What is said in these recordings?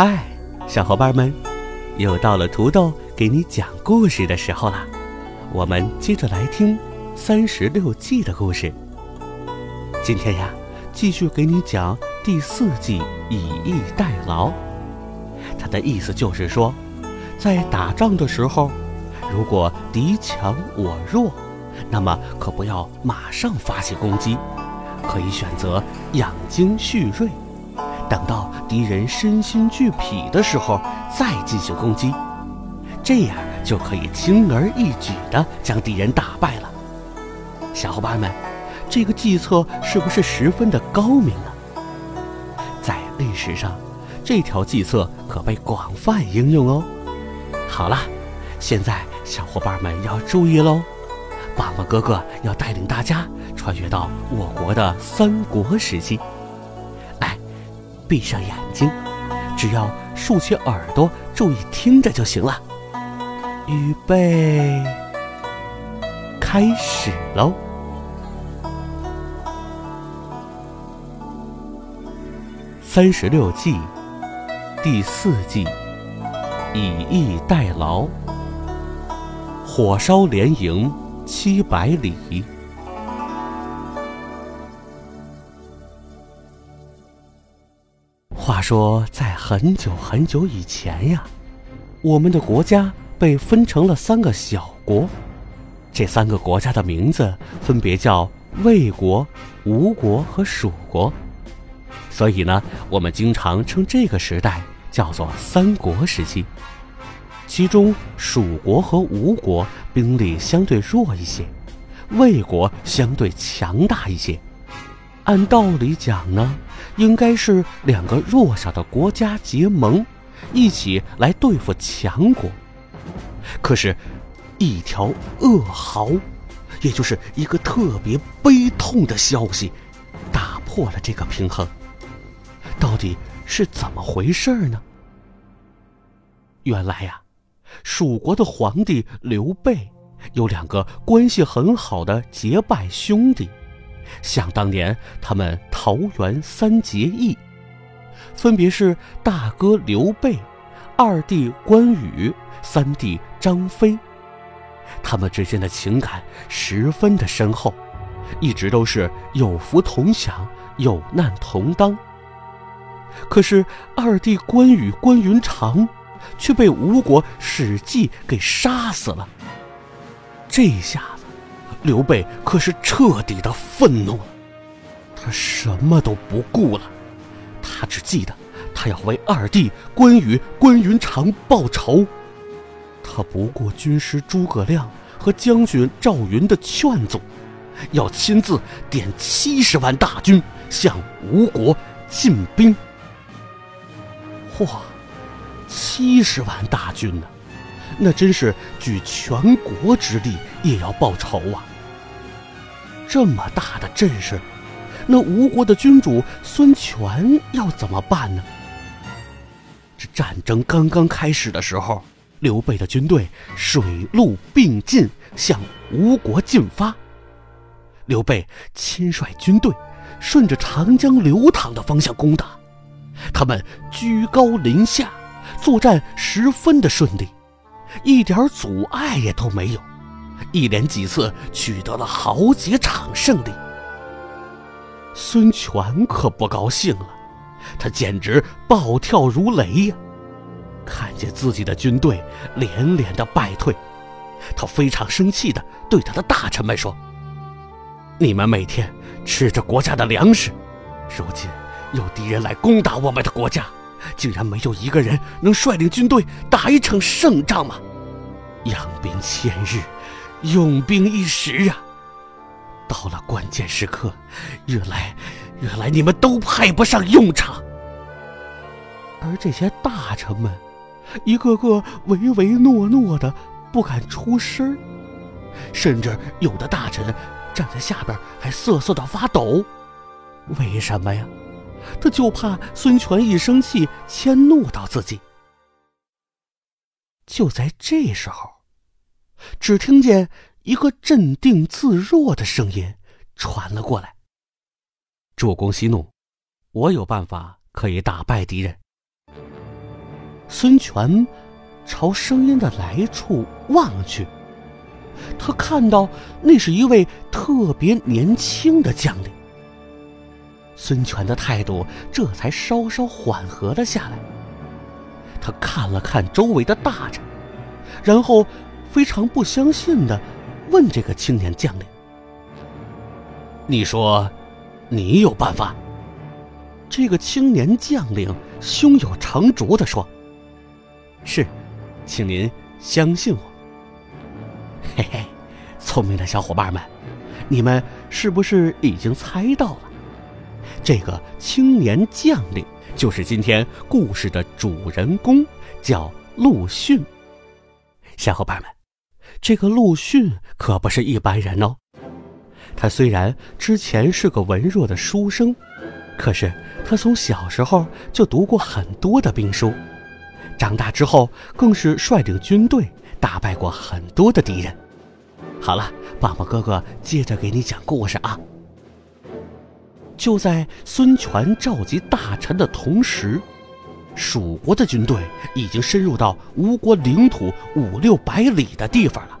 嗨，小伙伴们，又到了土豆给你讲故事的时候了。我们接着来听《三十六计》的故事。今天呀，继续给你讲第四计“以逸待劳”。它的意思就是说，在打仗的时候，如果敌强我弱，那么可不要马上发起攻击，可以选择养精蓄锐，等到敌人身心俱疲的时候再进行攻击，这样就可以轻而易举地将敌人打败了。小伙伴们，这个计策是不是十分的高明呢？在历史上，这条计策可被广泛应用哦。好了，现在小伙伴们要注意喽。爸爸哥哥要带领大家穿越到我国的三国时期。闭上眼睛，只要竖起耳朵，注意听着就行了。预备，开始喽！三十六计，第四计，以逸待劳，火烧连营。七百里。话说，在很久很久以前呀，我们的国家被分成了三个小国，这三个国家的名字分别叫魏国、吴国和蜀国，所以呢，我们经常称这个时代叫做三国时期。其中，蜀国和吴国兵力相对弱一些，魏国相对强大一些。按道理讲呢，应该是两个弱小的国家结盟，一起来对付强国。可是，一条噩耗，也就是一个特别悲痛的消息，打破了这个平衡。到底是怎么回事呢？原来呀。蜀国的皇帝刘备有两个关系很好的结拜兄弟，想当年他们桃园三结义，分别是大哥刘备、二弟关羽、三弟张飞。他们之间的情感十分的深厚，一直都是有福同享、有难同当。可是二弟关羽关云长。却被吴国史记给杀死了。这下，刘备可是彻底的愤怒了。他什么都不顾了，他只记得他要为二弟关羽关云长报仇。他不顾军师诸葛亮和将军赵云的劝阻，要亲自点七十万大军向吴国进兵。嚯！七十万大军呢，那真是举全国之力也要报仇啊！这么大的阵势，那吴国的君主孙权要怎么办呢？这战争刚刚开始的时候，刘备的军队水陆并进向吴国进发。刘备亲率军队顺着长江流淌的方向攻打，他们居高临下。作战十分的顺利，一点阻碍也都没有，一连几次取得了好几场胜利。孙权可不高兴了，他简直暴跳如雷呀！看见自己的军队连连的败退，他非常生气的对他的大臣们说：“你们每天吃着国家的粮食，如今有敌人来攻打我们的国家。”竟然没有一个人能率领军队打一场胜仗吗？养兵千日，用兵一时啊！到了关键时刻，原来，原来你们都派不上用场。而这些大臣们，一个个唯唯诺诺的，不敢出声甚至有的大臣站在下边还瑟瑟的发抖。为什么呀？他就怕孙权一生气迁怒到自己。就在这时候，只听见一个镇定自若的声音传了过来：“主公息怒，我有办法可以打败敌人。”孙权朝声音的来处望去，他看到那是一位特别年轻的将领。孙权的态度这才稍稍缓和了下来。他看了看周围的大臣，然后非常不相信的问这个青年将领：“你说，你有办法？”这个青年将领胸有成竹的说。是，请您相信我。嘿嘿，聪明的小伙伴们，你们是不是已经猜到了？这个青年将领就是今天故事的主人公，叫陆逊。小伙伴们，这个陆逊可不是一般人哦。他虽然之前是个文弱的书生，可是他从小时候就读过很多的兵书。长大之后，更是率领军队打败过很多的敌人。好了，棒棒哥哥接着给你讲故事啊。就在孙权召集大臣的同时，蜀国的军队已经深入到吴国领土五六百里的地方了，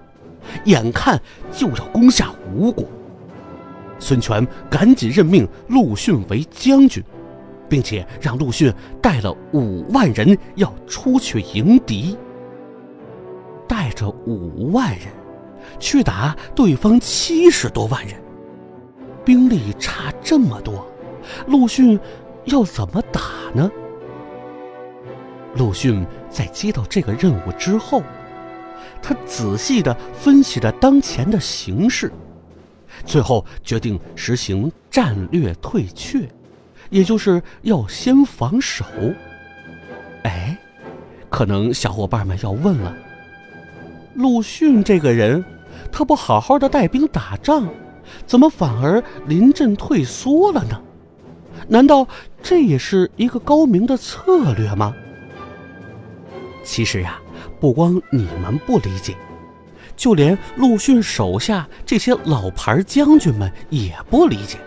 眼看就要攻下吴国。孙权赶紧任命陆逊为将军。并且让陆逊带了五万人要出去迎敌，带着五万人去打对方七十多万人，兵力差这么多，陆逊要怎么打呢？陆逊在接到这个任务之后，他仔细的分析了当前的形势，最后决定实行战略退却。也就是要先防守。哎，可能小伙伴们要问了：陆逊这个人，他不好好的带兵打仗，怎么反而临阵退缩了呢？难道这也是一个高明的策略吗？其实呀，不光你们不理解，就连陆逊手下这些老牌将军们也不理解。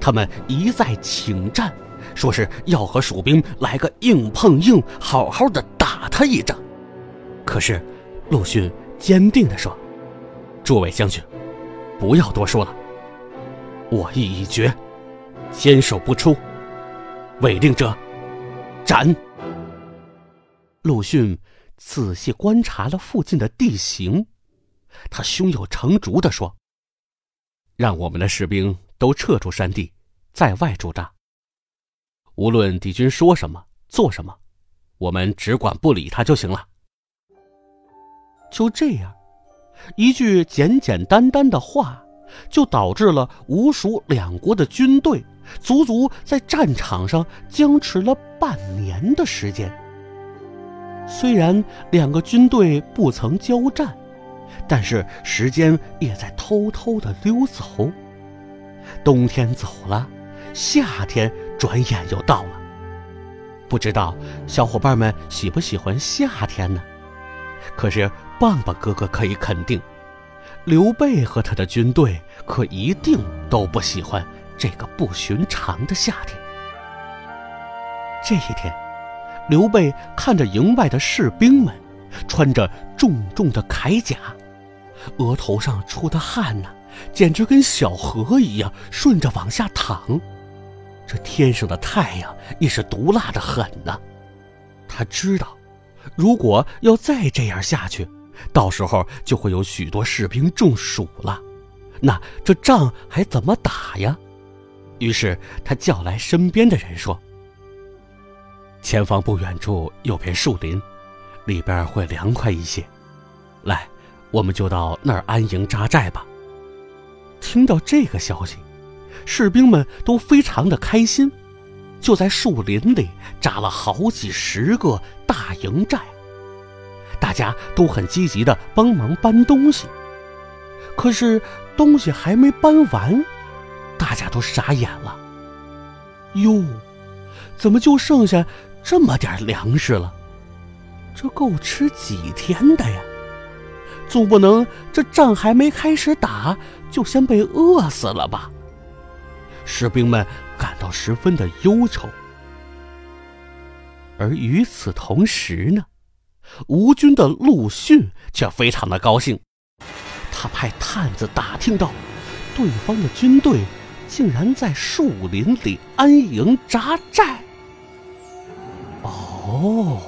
他们一再请战，说是要和蜀兵来个硬碰硬，好好的打他一仗。可是，陆逊坚定地说：“诸位将军，不要多说了，我意已决，坚守不出。违令者，斩。”陆逊仔细观察了附近的地形，他胸有成竹地说：“让我们的士兵。”都撤出山地，在外驻扎。无论敌军说什么、做什么，我们只管不理他就行了。就这样，一句简简单单的话，就导致了吴蜀两国的军队足足在战场上僵持了半年的时间。虽然两个军队不曾交战，但是时间也在偷偷的溜走。冬天走了，夏天转眼又到了。不知道小伙伴们喜不喜欢夏天呢？可是棒棒哥哥可以肯定，刘备和他的军队可一定都不喜欢这个不寻常的夏天。这一天，刘备看着营外的士兵们，穿着重重的铠甲，额头上出的汗呢。简直跟小河一样顺着往下淌，这天上的太阳也是毒辣的很呐。他知道，如果要再这样下去，到时候就会有许多士兵中暑了，那这仗还怎么打呀？于是他叫来身边的人说：“前方不远处有片树林，里边会凉快一些，来，我们就到那儿安营扎寨吧。”听到这个消息，士兵们都非常的开心。就在树林里扎了好几十个大营寨，大家都很积极的帮忙搬东西。可是东西还没搬完，大家都傻眼了。哟，怎么就剩下这么点粮食了？这够吃几天的呀？总不能这仗还没开始打，就先被饿死了吧？士兵们感到十分的忧愁。而与此同时呢，吴军的陆逊却非常的高兴，他派探子打听到，对方的军队竟然在树林里安营扎寨。哦，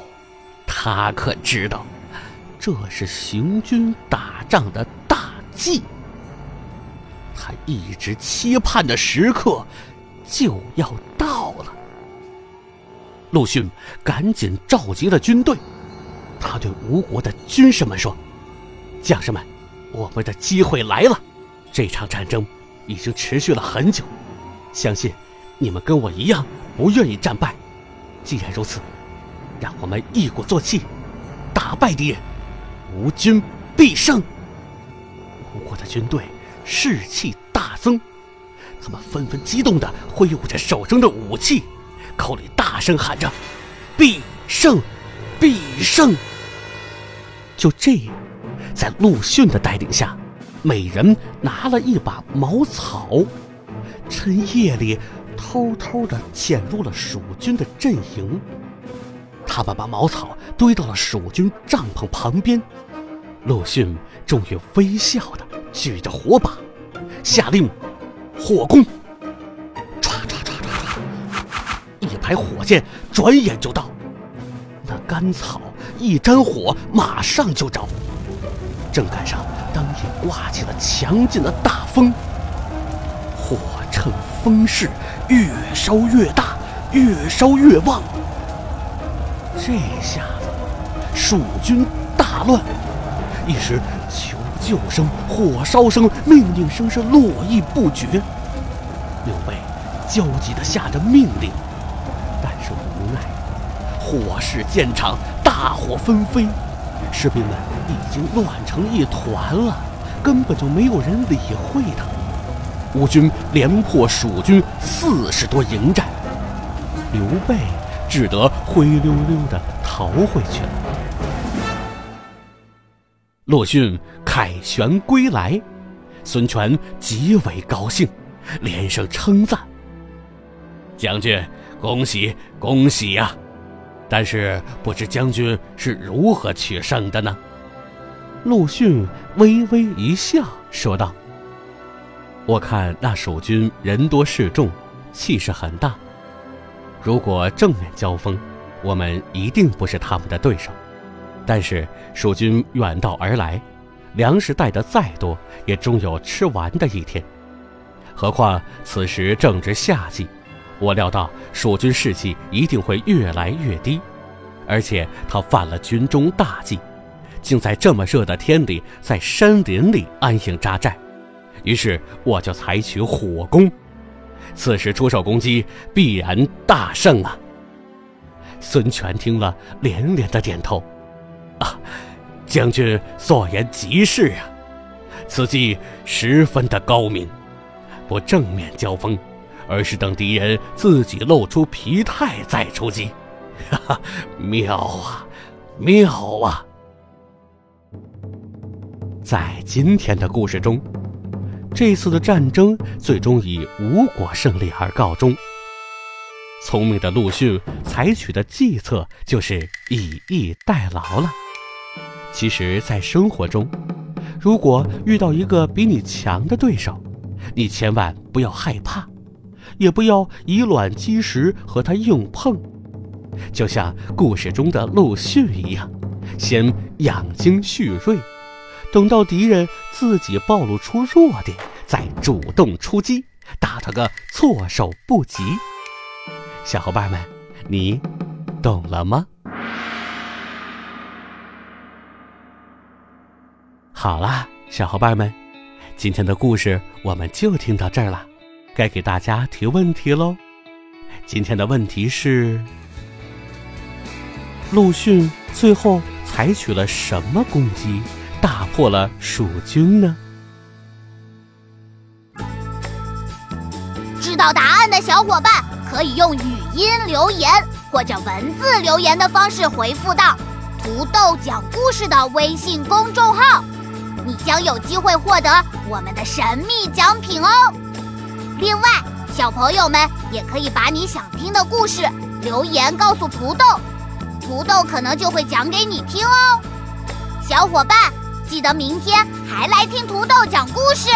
他可知道。这是行军打仗的大忌，他一直期盼的时刻就要到了。陆逊赶紧召集了军队，他对吴国的军士们说：“将士们，我们的机会来了！这场战争已经持续了很久，相信你们跟我一样不愿意战败。既然如此，让我们一鼓作气，打败敌人。”吴军必胜！吴国的军队士气大增，他们纷纷激动地挥舞着手中的武器，口里大声喊着：“必胜，必胜！”就这样，在陆逊的带领下，每人拿了一把茅草，趁夜里偷偷地潜入了蜀军的阵营。他们把茅草堆到了蜀军帐篷旁边，陆逊终于微笑的举着火把，下令火攻。唰唰唰唰唰，一排火箭转眼就到，那干草一沾火马上就着。正赶上当夜刮起了强劲的大风，火趁风势越烧越大，越烧越旺。这下子，蜀军大乱，一时求救声、火烧声、命令声是络绎不绝。刘备焦急地下着命令，火势渐长，大火纷飞，士兵们已经乱成一团了，根本就没有人理会他。吴军连破蜀军四十多营寨，刘备。只得灰溜溜的逃回去了。陆逊凯旋归来，孙权极为高兴，连声称赞：“将军，恭喜恭喜呀！但是不知将军是如何取胜的呢？”陆逊微微一笑，说道：“我看那蜀军人多势众，气势很大。”如果正面交锋，我们一定不是他们的对手。但是蜀军远道而来，粮食带得再多，也终有吃完的一天。何况此时正值夏季，我料到蜀军士气一定会越来越低。而且他犯了军中大忌，竟在这么热的天里，在山林里安营扎寨。于是我就采取火攻。此时出手攻击，必然大胜啊！孙权听了，连连的点头。啊，将军所言极是啊，此计十分的高明，不正面交锋，而是等敌人自己露出疲态再出击，哈哈，妙啊，妙啊！在今天的故事中。这次的战争最终以吴国胜利而告终。聪明的陆逊采取的计策就是以逸待劳了。其实，在生活中，如果遇到一个比你强的对手，你千万不要害怕，也不要以卵击石和他硬碰。就像故事中的陆逊一样，先养精蓄锐。等到敌人自己暴露出弱点，再主动出击，打他个措手不及。小伙伴们，你懂了吗？好啦，小伙伴们，今天的故事我们就听到这儿了，该给大家提问题喽。今天的问题是：陆逊最后采取了什么攻击，打破了蜀军呢？知道答案的小伙伴可以用语音留言或者文字留言的方式回复到“土豆讲故事”的微信公众号，你将有机会获得我们的神秘奖品哦。另外，小朋友们也可以把你想听的故事留言告诉土豆，土豆可能就会讲给你听哦。小伙伴，记得明天还来听土豆讲故事。